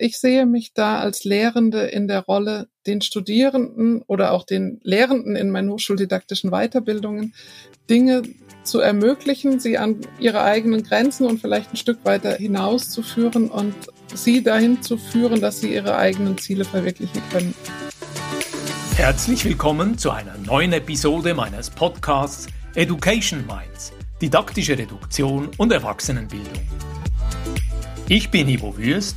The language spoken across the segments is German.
Ich sehe mich da als Lehrende in der Rolle, den Studierenden oder auch den Lehrenden in meinen hochschuldidaktischen Weiterbildungen Dinge zu ermöglichen, sie an ihre eigenen Grenzen und vielleicht ein Stück weiter hinauszuführen und sie dahin zu führen, dass sie ihre eigenen Ziele verwirklichen können. Herzlich willkommen zu einer neuen Episode meines Podcasts Education Minds, didaktische Reduktion und Erwachsenenbildung. Ich bin Ivo Würst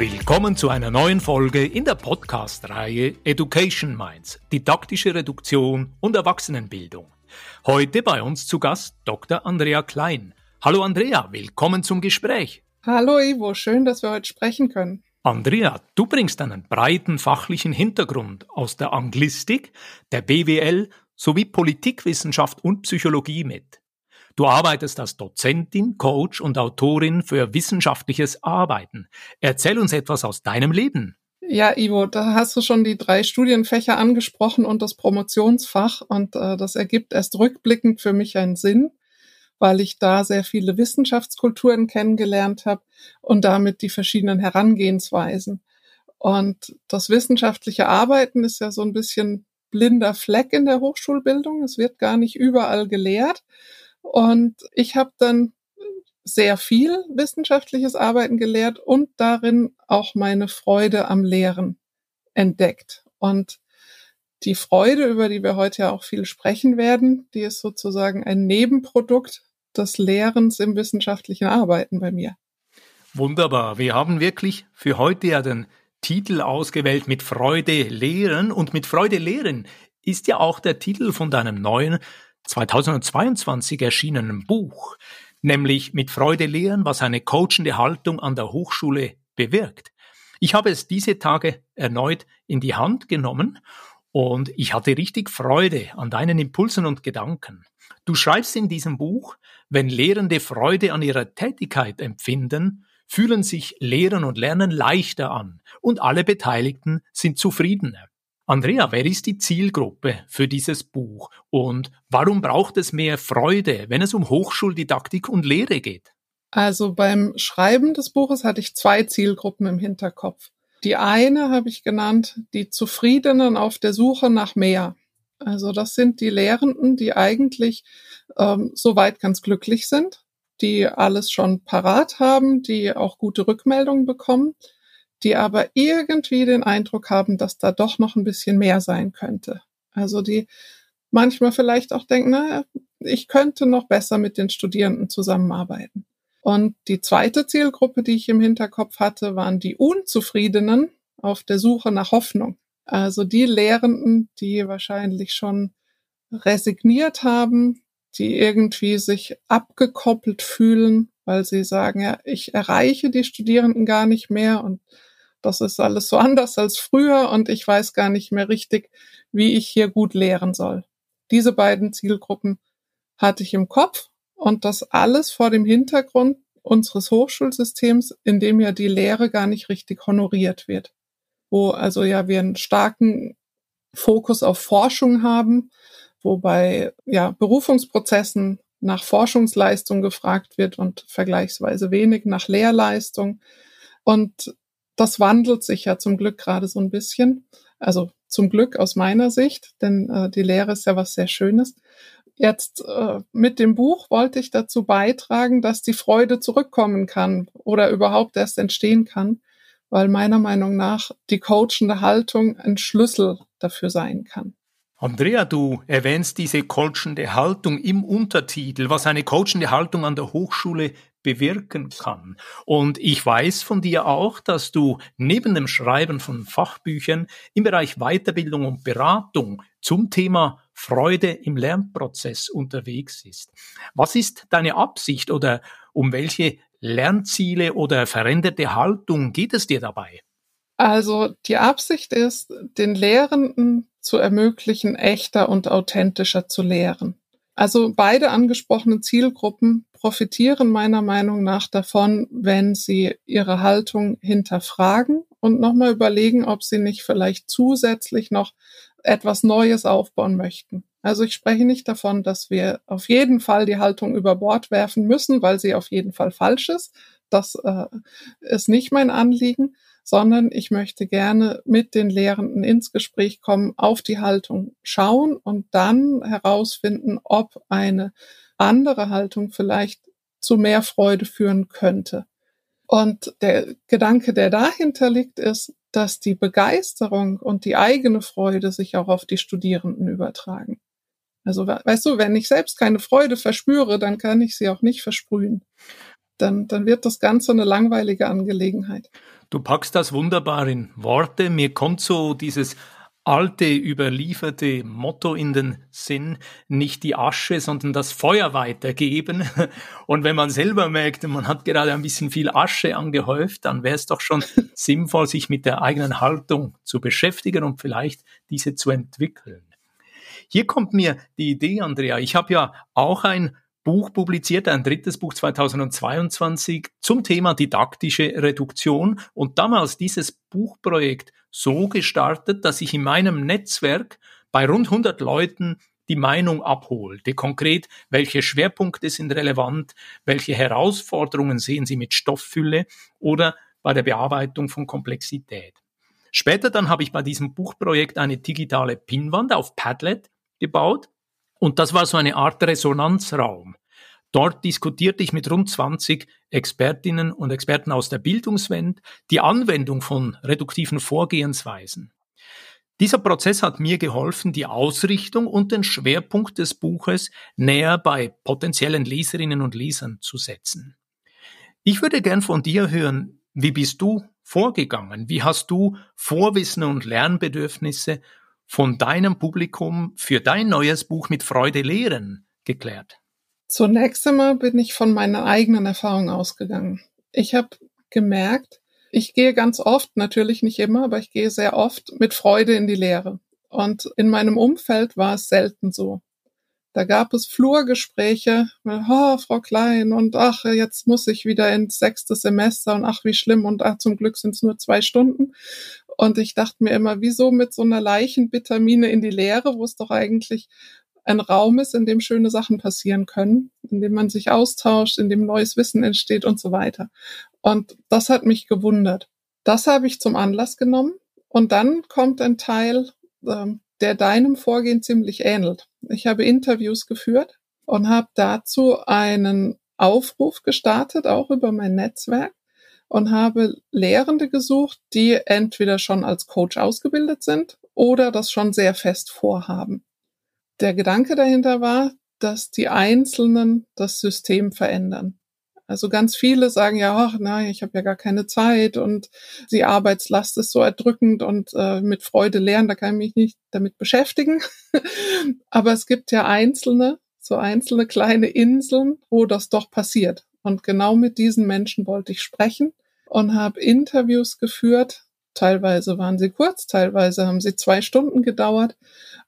Willkommen zu einer neuen Folge in der Podcast-Reihe Education Minds, didaktische Reduktion und Erwachsenenbildung. Heute bei uns zu Gast Dr. Andrea Klein. Hallo Andrea, willkommen zum Gespräch. Hallo Ivo, schön, dass wir heute sprechen können. Andrea, du bringst einen breiten fachlichen Hintergrund aus der Anglistik, der BWL sowie Politikwissenschaft und Psychologie mit. Du arbeitest als Dozentin, Coach und Autorin für wissenschaftliches Arbeiten. Erzähl uns etwas aus deinem Leben. Ja, Ivo, da hast du schon die drei Studienfächer angesprochen und das Promotionsfach und äh, das ergibt erst rückblickend für mich einen Sinn, weil ich da sehr viele Wissenschaftskulturen kennengelernt habe und damit die verschiedenen Herangehensweisen. Und das wissenschaftliche Arbeiten ist ja so ein bisschen blinder Fleck in der Hochschulbildung. Es wird gar nicht überall gelehrt. Und ich habe dann sehr viel wissenschaftliches Arbeiten gelehrt und darin auch meine Freude am Lehren entdeckt. Und die Freude, über die wir heute ja auch viel sprechen werden, die ist sozusagen ein Nebenprodukt des Lehrens im wissenschaftlichen Arbeiten bei mir. Wunderbar. Wir haben wirklich für heute ja den Titel ausgewählt mit Freude lehren und mit Freude lehren ist ja auch der Titel von deinem neuen 2022 erschienenen Buch, nämlich mit Freude lehren, was eine coachende Haltung an der Hochschule bewirkt. Ich habe es diese Tage erneut in die Hand genommen und ich hatte richtig Freude an deinen Impulsen und Gedanken. Du schreibst in diesem Buch, wenn Lehrende Freude an ihrer Tätigkeit empfinden, fühlen sich Lehren und Lernen leichter an und alle Beteiligten sind zufriedener. Andrea, wer ist die Zielgruppe für dieses Buch und warum braucht es mehr Freude, wenn es um Hochschuldidaktik und Lehre geht? Also beim Schreiben des Buches hatte ich zwei Zielgruppen im Hinterkopf. Die eine habe ich genannt, die Zufriedenen auf der Suche nach mehr. Also das sind die Lehrenden, die eigentlich ähm, soweit ganz glücklich sind, die alles schon parat haben, die auch gute Rückmeldungen bekommen, die aber irgendwie den Eindruck haben, dass da doch noch ein bisschen mehr sein könnte. Also die manchmal vielleicht auch denken, na, ich könnte noch besser mit den Studierenden zusammenarbeiten. Und die zweite Zielgruppe, die ich im Hinterkopf hatte, waren die Unzufriedenen auf der Suche nach Hoffnung. Also die Lehrenden, die wahrscheinlich schon resigniert haben, die irgendwie sich abgekoppelt fühlen, weil sie sagen, ja, ich erreiche die Studierenden gar nicht mehr und das ist alles so anders als früher und ich weiß gar nicht mehr richtig, wie ich hier gut lehren soll. Diese beiden Zielgruppen hatte ich im Kopf und das alles vor dem Hintergrund unseres Hochschulsystems, in dem ja die Lehre gar nicht richtig honoriert wird. Wo also ja wir einen starken Fokus auf Forschung haben, wobei ja Berufungsprozessen nach Forschungsleistung gefragt wird und vergleichsweise wenig nach Lehrleistung. Und das wandelt sich ja zum Glück gerade so ein bisschen. Also zum Glück aus meiner Sicht, denn äh, die Lehre ist ja was sehr Schönes. Jetzt äh, mit dem Buch wollte ich dazu beitragen, dass die Freude zurückkommen kann oder überhaupt erst entstehen kann, weil meiner Meinung nach die coachende Haltung ein Schlüssel dafür sein kann. Andrea, du erwähnst diese coachende Haltung im Untertitel, was eine coachende Haltung an der Hochschule bewirken kann. Und ich weiß von dir auch, dass du neben dem Schreiben von Fachbüchern im Bereich Weiterbildung und Beratung zum Thema Freude im Lernprozess unterwegs ist. Was ist deine Absicht oder um welche Lernziele oder veränderte Haltung geht es dir dabei? Also die Absicht ist, den Lehrenden zu ermöglichen, echter und authentischer zu lehren. Also beide angesprochenen Zielgruppen profitieren meiner Meinung nach davon, wenn sie ihre Haltung hinterfragen und nochmal überlegen, ob sie nicht vielleicht zusätzlich noch etwas Neues aufbauen möchten. Also ich spreche nicht davon, dass wir auf jeden Fall die Haltung über Bord werfen müssen, weil sie auf jeden Fall falsch ist. Das äh, ist nicht mein Anliegen, sondern ich möchte gerne mit den Lehrenden ins Gespräch kommen, auf die Haltung schauen und dann herausfinden, ob eine andere Haltung vielleicht zu mehr Freude führen könnte. Und der Gedanke, der dahinter liegt, ist, dass die Begeisterung und die eigene Freude sich auch auf die Studierenden übertragen. Also weißt du, wenn ich selbst keine Freude verspüre, dann kann ich sie auch nicht versprühen. Dann, dann wird das Ganze eine langweilige Angelegenheit. Du packst das wunderbar in Worte. Mir kommt so dieses alte, überlieferte Motto in den Sinn, nicht die Asche, sondern das Feuer weitergeben. Und wenn man selber merkt, man hat gerade ein bisschen viel Asche angehäuft, dann wäre es doch schon sinnvoll, sich mit der eigenen Haltung zu beschäftigen und vielleicht diese zu entwickeln. Hier kommt mir die Idee, Andrea. Ich habe ja auch ein Buch publiziert, ein drittes Buch 2022 zum Thema didaktische Reduktion und damals dieses Buchprojekt so gestartet, dass ich in meinem Netzwerk bei rund 100 Leuten die Meinung abholte. Konkret, welche Schwerpunkte sind relevant, welche Herausforderungen sehen Sie mit Stofffülle oder bei der Bearbeitung von Komplexität. Später dann habe ich bei diesem Buchprojekt eine digitale Pinwand auf Padlet gebaut. Und das war so eine Art Resonanzraum. Dort diskutierte ich mit rund 20 Expertinnen und Experten aus der Bildungswelt die Anwendung von reduktiven Vorgehensweisen. Dieser Prozess hat mir geholfen, die Ausrichtung und den Schwerpunkt des Buches näher bei potenziellen Leserinnen und Lesern zu setzen. Ich würde gern von dir hören, wie bist du vorgegangen? Wie hast du Vorwissen und Lernbedürfnisse von deinem Publikum für dein neues Buch mit Freude lehren geklärt? Zunächst einmal bin ich von meiner eigenen Erfahrung ausgegangen. Ich habe gemerkt, ich gehe ganz oft, natürlich nicht immer, aber ich gehe sehr oft mit Freude in die Lehre. Und in meinem Umfeld war es selten so. Da gab es Flurgespräche, oh, Frau Klein, und ach, jetzt muss ich wieder ins sechste Semester und ach, wie schlimm, und ach, zum Glück sind es nur zwei Stunden. Und ich dachte mir immer, wieso mit so einer Leichenvitamine in die Lehre, wo es doch eigentlich ein Raum ist, in dem schöne Sachen passieren können, in dem man sich austauscht, in dem neues Wissen entsteht und so weiter. Und das hat mich gewundert. Das habe ich zum Anlass genommen. Und dann kommt ein Teil, ähm, der deinem Vorgehen ziemlich ähnelt. Ich habe Interviews geführt und habe dazu einen Aufruf gestartet, auch über mein Netzwerk, und habe Lehrende gesucht, die entweder schon als Coach ausgebildet sind oder das schon sehr fest vorhaben. Der Gedanke dahinter war, dass die Einzelnen das System verändern. Also ganz viele sagen ja, ach nein, ich habe ja gar keine Zeit und die Arbeitslast ist so erdrückend und äh, mit Freude lernen, da kann ich mich nicht damit beschäftigen. Aber es gibt ja einzelne, so einzelne kleine Inseln, wo das doch passiert. Und genau mit diesen Menschen wollte ich sprechen und habe Interviews geführt. Teilweise waren sie kurz, teilweise haben sie zwei Stunden gedauert.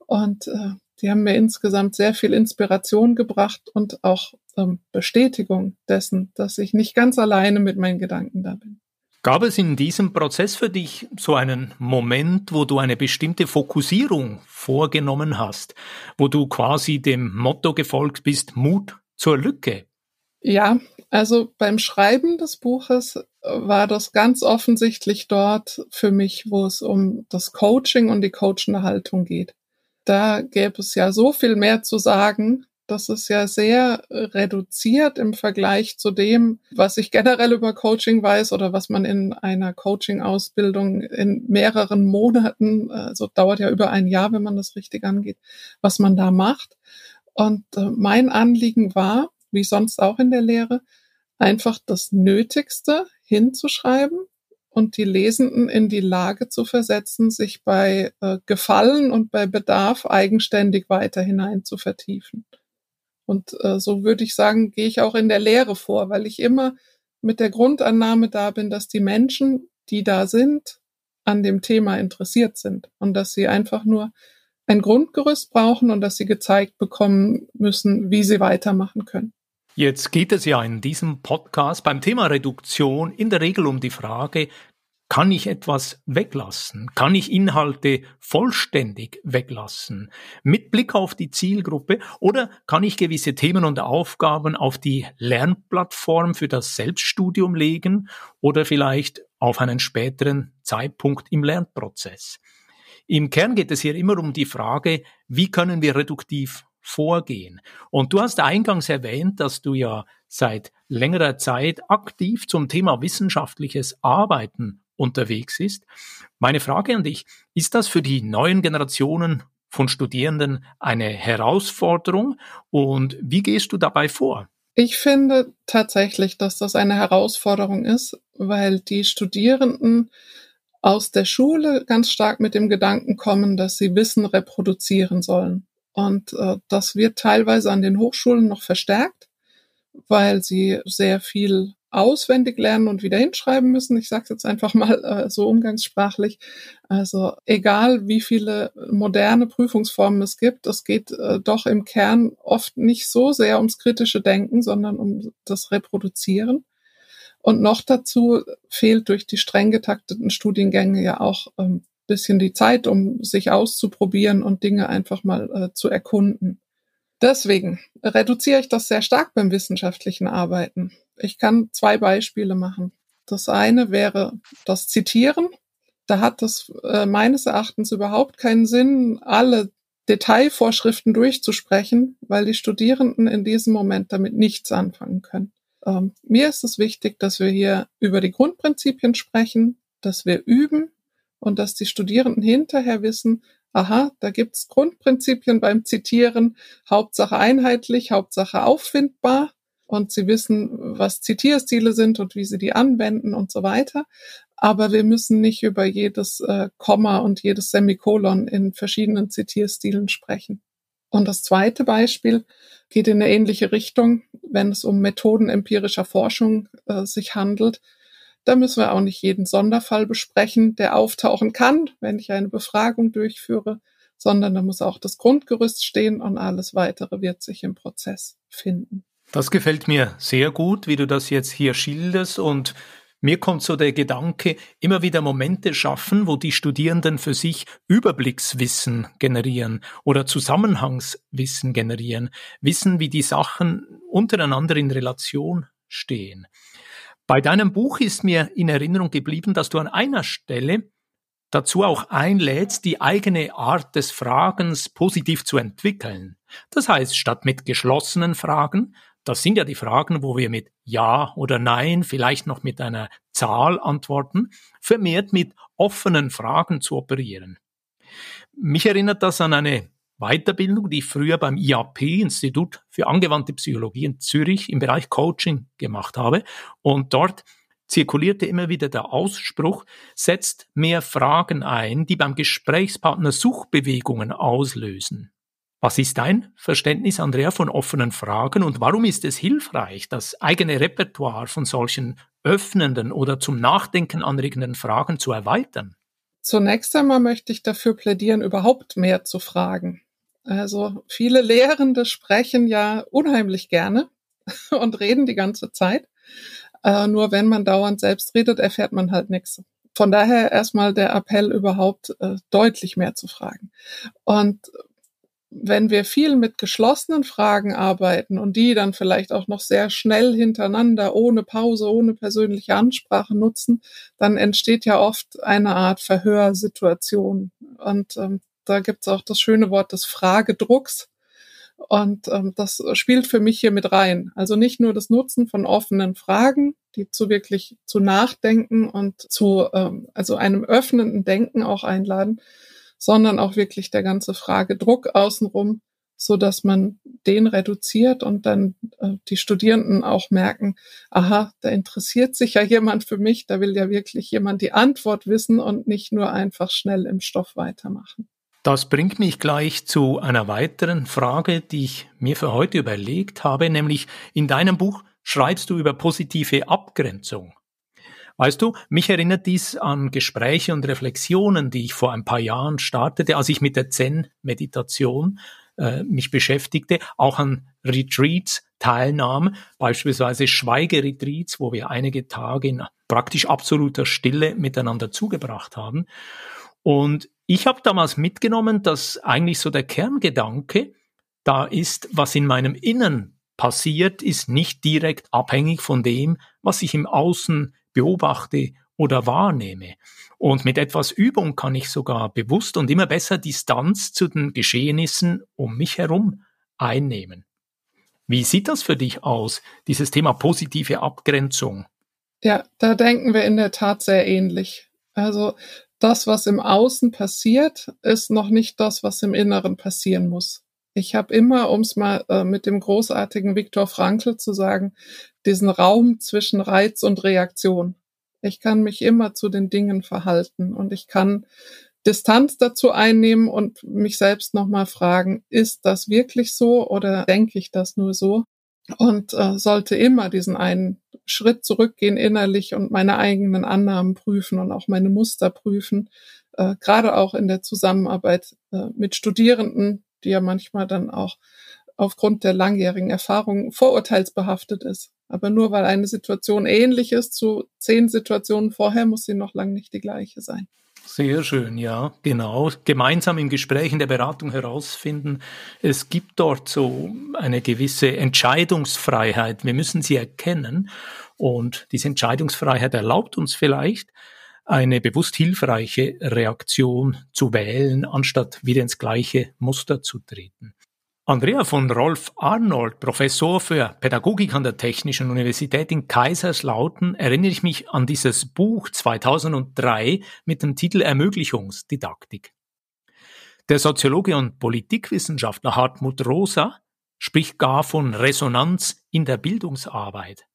Und äh, die haben mir insgesamt sehr viel Inspiration gebracht und auch ähm, Bestätigung dessen, dass ich nicht ganz alleine mit meinen Gedanken da bin. Gab es in diesem Prozess für dich so einen Moment, wo du eine bestimmte Fokussierung vorgenommen hast, wo du quasi dem Motto gefolgt bist, Mut zur Lücke? Ja, also beim Schreiben des Buches äh, war das ganz offensichtlich dort für mich, wo es um das Coaching und die coachende Haltung geht. Da gäbe es ja so viel mehr zu sagen. Das ist ja sehr reduziert im Vergleich zu dem, was ich generell über Coaching weiß oder was man in einer Coaching-Ausbildung in mehreren Monaten, also dauert ja über ein Jahr, wenn man das richtig angeht, was man da macht. Und äh, mein Anliegen war, wie sonst auch in der Lehre, einfach das Nötigste hinzuschreiben und die Lesenden in die Lage zu versetzen, sich bei äh, Gefallen und bei Bedarf eigenständig weiter hinein zu vertiefen. Und äh, so würde ich sagen, gehe ich auch in der Lehre vor, weil ich immer mit der Grundannahme da bin, dass die Menschen, die da sind, an dem Thema interessiert sind und dass sie einfach nur ein Grundgerüst brauchen und dass sie gezeigt bekommen müssen, wie sie weitermachen können. Jetzt geht es ja in diesem Podcast beim Thema Reduktion in der Regel um die Frage, kann ich etwas weglassen? Kann ich Inhalte vollständig weglassen? Mit Blick auf die Zielgruppe? Oder kann ich gewisse Themen und Aufgaben auf die Lernplattform für das Selbststudium legen oder vielleicht auf einen späteren Zeitpunkt im Lernprozess? Im Kern geht es hier immer um die Frage, wie können wir reduktiv vorgehen? Und du hast eingangs erwähnt, dass du ja seit längerer Zeit aktiv zum Thema wissenschaftliches Arbeiten unterwegs ist. Meine Frage an dich, ist das für die neuen Generationen von Studierenden eine Herausforderung und wie gehst du dabei vor? Ich finde tatsächlich, dass das eine Herausforderung ist, weil die Studierenden aus der Schule ganz stark mit dem Gedanken kommen, dass sie Wissen reproduzieren sollen. Und äh, das wird teilweise an den Hochschulen noch verstärkt, weil sie sehr viel auswendig lernen und wieder hinschreiben müssen. Ich sage jetzt einfach mal äh, so umgangssprachlich. Also egal, wie viele moderne Prüfungsformen es gibt, es geht äh, doch im Kern oft nicht so sehr ums kritische Denken, sondern um das Reproduzieren. Und noch dazu fehlt durch die streng getakteten Studiengänge ja auch ähm, bisschen die Zeit, um sich auszuprobieren und Dinge einfach mal äh, zu erkunden. Deswegen reduziere ich das sehr stark beim wissenschaftlichen Arbeiten. Ich kann zwei Beispiele machen. Das eine wäre das Zitieren. Da hat es äh, meines Erachtens überhaupt keinen Sinn, alle Detailvorschriften durchzusprechen, weil die Studierenden in diesem Moment damit nichts anfangen können. Ähm, mir ist es wichtig, dass wir hier über die Grundprinzipien sprechen, dass wir üben und dass die Studierenden hinterher wissen, aha, da gibt's Grundprinzipien beim Zitieren, Hauptsache einheitlich, Hauptsache auffindbar und sie wissen, was Zitierstile sind und wie sie die anwenden und so weiter. Aber wir müssen nicht über jedes äh, Komma und jedes Semikolon in verschiedenen Zitierstilen sprechen. Und das zweite Beispiel geht in eine ähnliche Richtung, wenn es um Methoden empirischer Forschung äh, sich handelt. Da müssen wir auch nicht jeden Sonderfall besprechen, der auftauchen kann, wenn ich eine Befragung durchführe, sondern da muss auch das Grundgerüst stehen und alles weitere wird sich im Prozess finden. Das gefällt mir sehr gut, wie du das jetzt hier schilderst und mir kommt so der Gedanke, immer wieder Momente schaffen, wo die Studierenden für sich Überblickswissen generieren oder Zusammenhangswissen generieren, wissen, wie die Sachen untereinander in Relation stehen. Bei deinem Buch ist mir in Erinnerung geblieben, dass du an einer Stelle dazu auch einlädst, die eigene Art des Fragens positiv zu entwickeln. Das heißt, statt mit geschlossenen Fragen, das sind ja die Fragen, wo wir mit Ja oder Nein, vielleicht noch mit einer Zahl antworten, vermehrt mit offenen Fragen zu operieren. Mich erinnert das an eine Weiterbildung, die ich früher beim IAP, Institut für angewandte Psychologie in Zürich im Bereich Coaching gemacht habe. Und dort zirkulierte immer wieder der Ausspruch, setzt mehr Fragen ein, die beim Gesprächspartner Suchbewegungen auslösen. Was ist dein Verständnis, Andrea, von offenen Fragen und warum ist es hilfreich, das eigene Repertoire von solchen öffnenden oder zum Nachdenken anregenden Fragen zu erweitern? Zunächst einmal möchte ich dafür plädieren, überhaupt mehr zu fragen. Also viele Lehrende sprechen ja unheimlich gerne und reden die ganze Zeit. Äh, nur wenn man dauernd selbst redet, erfährt man halt nichts. Von daher erstmal der Appell überhaupt äh, deutlich mehr zu fragen. Und wenn wir viel mit geschlossenen Fragen arbeiten und die dann vielleicht auch noch sehr schnell hintereinander, ohne Pause, ohne persönliche Ansprache nutzen, dann entsteht ja oft eine Art Verhörsituation. Und ähm, da gibt's auch das schöne Wort des Fragedrucks. Und ähm, das spielt für mich hier mit rein. Also nicht nur das Nutzen von offenen Fragen, die zu wirklich zu Nachdenken und zu ähm, also einem öffnenden Denken auch einladen, sondern auch wirklich der ganze Fragedruck außenrum, so dass man den reduziert und dann äh, die Studierenden auch merken, aha, da interessiert sich ja jemand für mich, da will ja wirklich jemand die Antwort wissen und nicht nur einfach schnell im Stoff weitermachen. Das bringt mich gleich zu einer weiteren Frage, die ich mir für heute überlegt habe, nämlich in deinem Buch schreibst du über positive Abgrenzung. Weißt du, mich erinnert dies an Gespräche und Reflexionen, die ich vor ein paar Jahren startete, als ich mit der Zen-Meditation äh, mich beschäftigte, auch an Retreats teilnahm, beispielsweise Schweigeretreats, wo wir einige Tage in praktisch absoluter Stille miteinander zugebracht haben. Und ich habe damals mitgenommen, dass eigentlich so der Kerngedanke da ist, was in meinem Innern passiert, ist nicht direkt abhängig von dem, was ich im Außen beobachte oder wahrnehme. Und mit etwas Übung kann ich sogar bewusst und immer besser Distanz zu den Geschehnissen um mich herum einnehmen. Wie sieht das für dich aus, dieses Thema positive Abgrenzung? Ja, da denken wir in der Tat sehr ähnlich. Also das, was im Außen passiert, ist noch nicht das, was im Inneren passieren muss. Ich habe immer, um es mal äh, mit dem großartigen Viktor Frankl zu sagen, diesen Raum zwischen Reiz und Reaktion. Ich kann mich immer zu den Dingen verhalten und ich kann Distanz dazu einnehmen und mich selbst nochmal fragen, ist das wirklich so oder denke ich das nur so? Und äh, sollte immer diesen einen Schritt zurückgehen innerlich und meine eigenen Annahmen prüfen und auch meine Muster prüfen, äh, gerade auch in der Zusammenarbeit äh, mit Studierenden, die ja manchmal dann auch aufgrund der langjährigen Erfahrung vorurteilsbehaftet ist. Aber nur weil eine Situation ähnlich ist zu zehn Situationen vorher, muss sie noch lange nicht die gleiche sein. Sehr schön, ja, genau. Gemeinsam im Gespräch in der Beratung herausfinden, es gibt dort so eine gewisse Entscheidungsfreiheit. Wir müssen sie erkennen. Und diese Entscheidungsfreiheit erlaubt uns vielleicht, eine bewusst hilfreiche Reaktion zu wählen, anstatt wieder ins gleiche Muster zu treten. Andrea von Rolf Arnold, Professor für Pädagogik an der Technischen Universität in Kaiserslautern, erinnere ich mich an dieses Buch 2003 mit dem Titel Ermöglichungsdidaktik. Der Soziologe und Politikwissenschaftler Hartmut Rosa spricht gar von Resonanz in der Bildungsarbeit.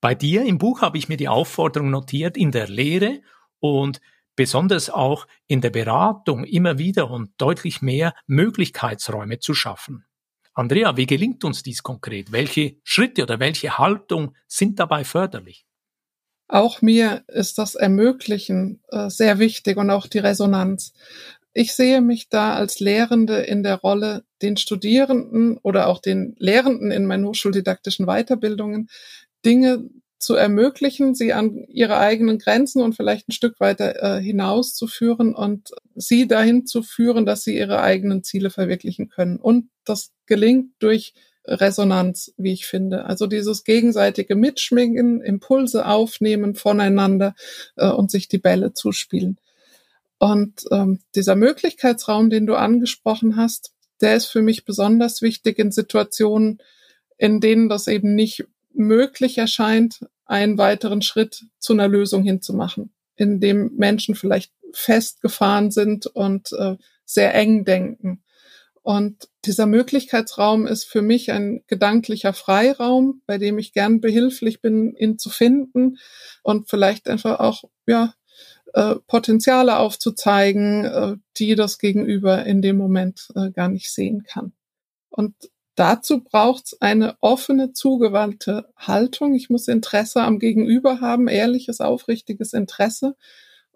Bei dir im Buch habe ich mir die Aufforderung notiert, in der Lehre und besonders auch in der Beratung immer wieder und deutlich mehr Möglichkeitsräume zu schaffen. Andrea, wie gelingt uns dies konkret? Welche Schritte oder welche Haltung sind dabei förderlich? Auch mir ist das Ermöglichen äh, sehr wichtig und auch die Resonanz. Ich sehe mich da als Lehrende in der Rolle, den Studierenden oder auch den Lehrenden in meinen hochschuldidaktischen Weiterbildungen Dinge zu ermöglichen, sie an ihre eigenen Grenzen und vielleicht ein Stück weiter äh, hinauszuführen und sie dahin zu führen, dass sie ihre eigenen Ziele verwirklichen können. Und das gelingt durch Resonanz, wie ich finde. Also dieses gegenseitige Mitschwingen, Impulse aufnehmen voneinander äh, und sich die Bälle zuspielen. Und ähm, dieser Möglichkeitsraum, den du angesprochen hast, der ist für mich besonders wichtig in Situationen, in denen das eben nicht möglich erscheint, einen weiteren Schritt zu einer Lösung hinzumachen, in dem Menschen vielleicht festgefahren sind und äh, sehr eng denken. Und dieser Möglichkeitsraum ist für mich ein gedanklicher Freiraum, bei dem ich gern behilflich bin, ihn zu finden und vielleicht einfach auch, ja, äh, Potenziale aufzuzeigen, äh, die das Gegenüber in dem Moment äh, gar nicht sehen kann. Und Dazu braucht es eine offene, zugewandte Haltung. Ich muss Interesse am Gegenüber haben, ehrliches, aufrichtiges Interesse.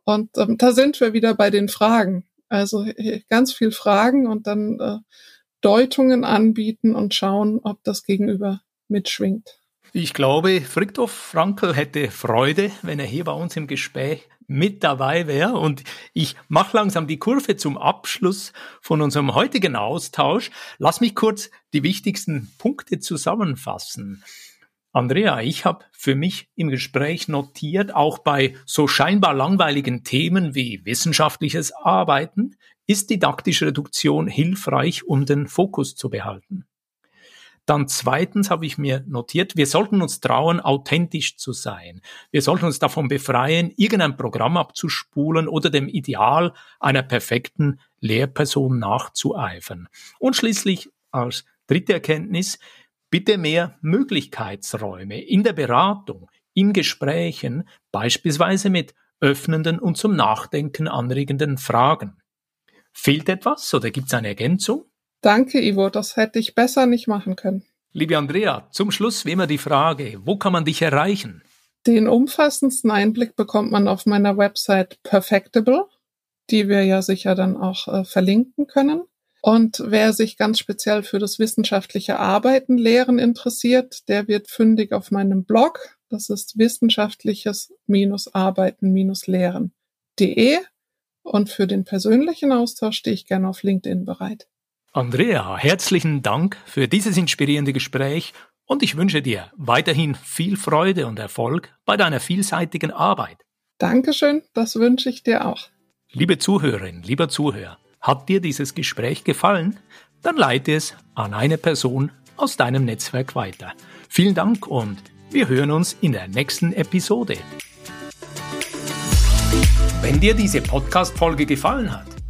Und ähm, da sind wir wieder bei den Fragen. Also ganz viel Fragen und dann äh, Deutungen anbieten und schauen, ob das Gegenüber mitschwingt. Ich glaube, Friedhof Frankl hätte Freude, wenn er hier bei uns im Gespräch mit dabei wäre. Und ich mache langsam die Kurve zum Abschluss von unserem heutigen Austausch. Lass mich kurz die wichtigsten Punkte zusammenfassen. Andrea, ich habe für mich im Gespräch notiert, auch bei so scheinbar langweiligen Themen wie wissenschaftliches Arbeiten ist didaktische Reduktion hilfreich, um den Fokus zu behalten. Dann zweitens habe ich mir notiert, wir sollten uns trauen, authentisch zu sein. Wir sollten uns davon befreien, irgendein Programm abzuspulen oder dem Ideal einer perfekten Lehrperson nachzueifern. Und schließlich als dritte Erkenntnis, bitte mehr Möglichkeitsräume in der Beratung, in Gesprächen, beispielsweise mit öffnenden und zum Nachdenken anregenden Fragen. Fehlt etwas oder gibt es eine Ergänzung? Danke, Ivo, das hätte ich besser nicht machen können. Liebe Andrea, zum Schluss wie immer die Frage, wo kann man dich erreichen? Den umfassendsten Einblick bekommt man auf meiner Website Perfectable, die wir ja sicher dann auch äh, verlinken können. Und wer sich ganz speziell für das wissenschaftliche Arbeiten, Lehren interessiert, der wird fündig auf meinem Blog. Das ist wissenschaftliches-arbeiten-lehren.de. Und für den persönlichen Austausch stehe ich gerne auf LinkedIn bereit. Andrea, herzlichen Dank für dieses inspirierende Gespräch und ich wünsche dir weiterhin viel Freude und Erfolg bei deiner vielseitigen Arbeit. Dankeschön, das wünsche ich dir auch. Liebe Zuhörerin, lieber Zuhörer, hat dir dieses Gespräch gefallen? Dann leite es an eine Person aus deinem Netzwerk weiter. Vielen Dank und wir hören uns in der nächsten Episode. Wenn dir diese Podcast-Folge gefallen hat,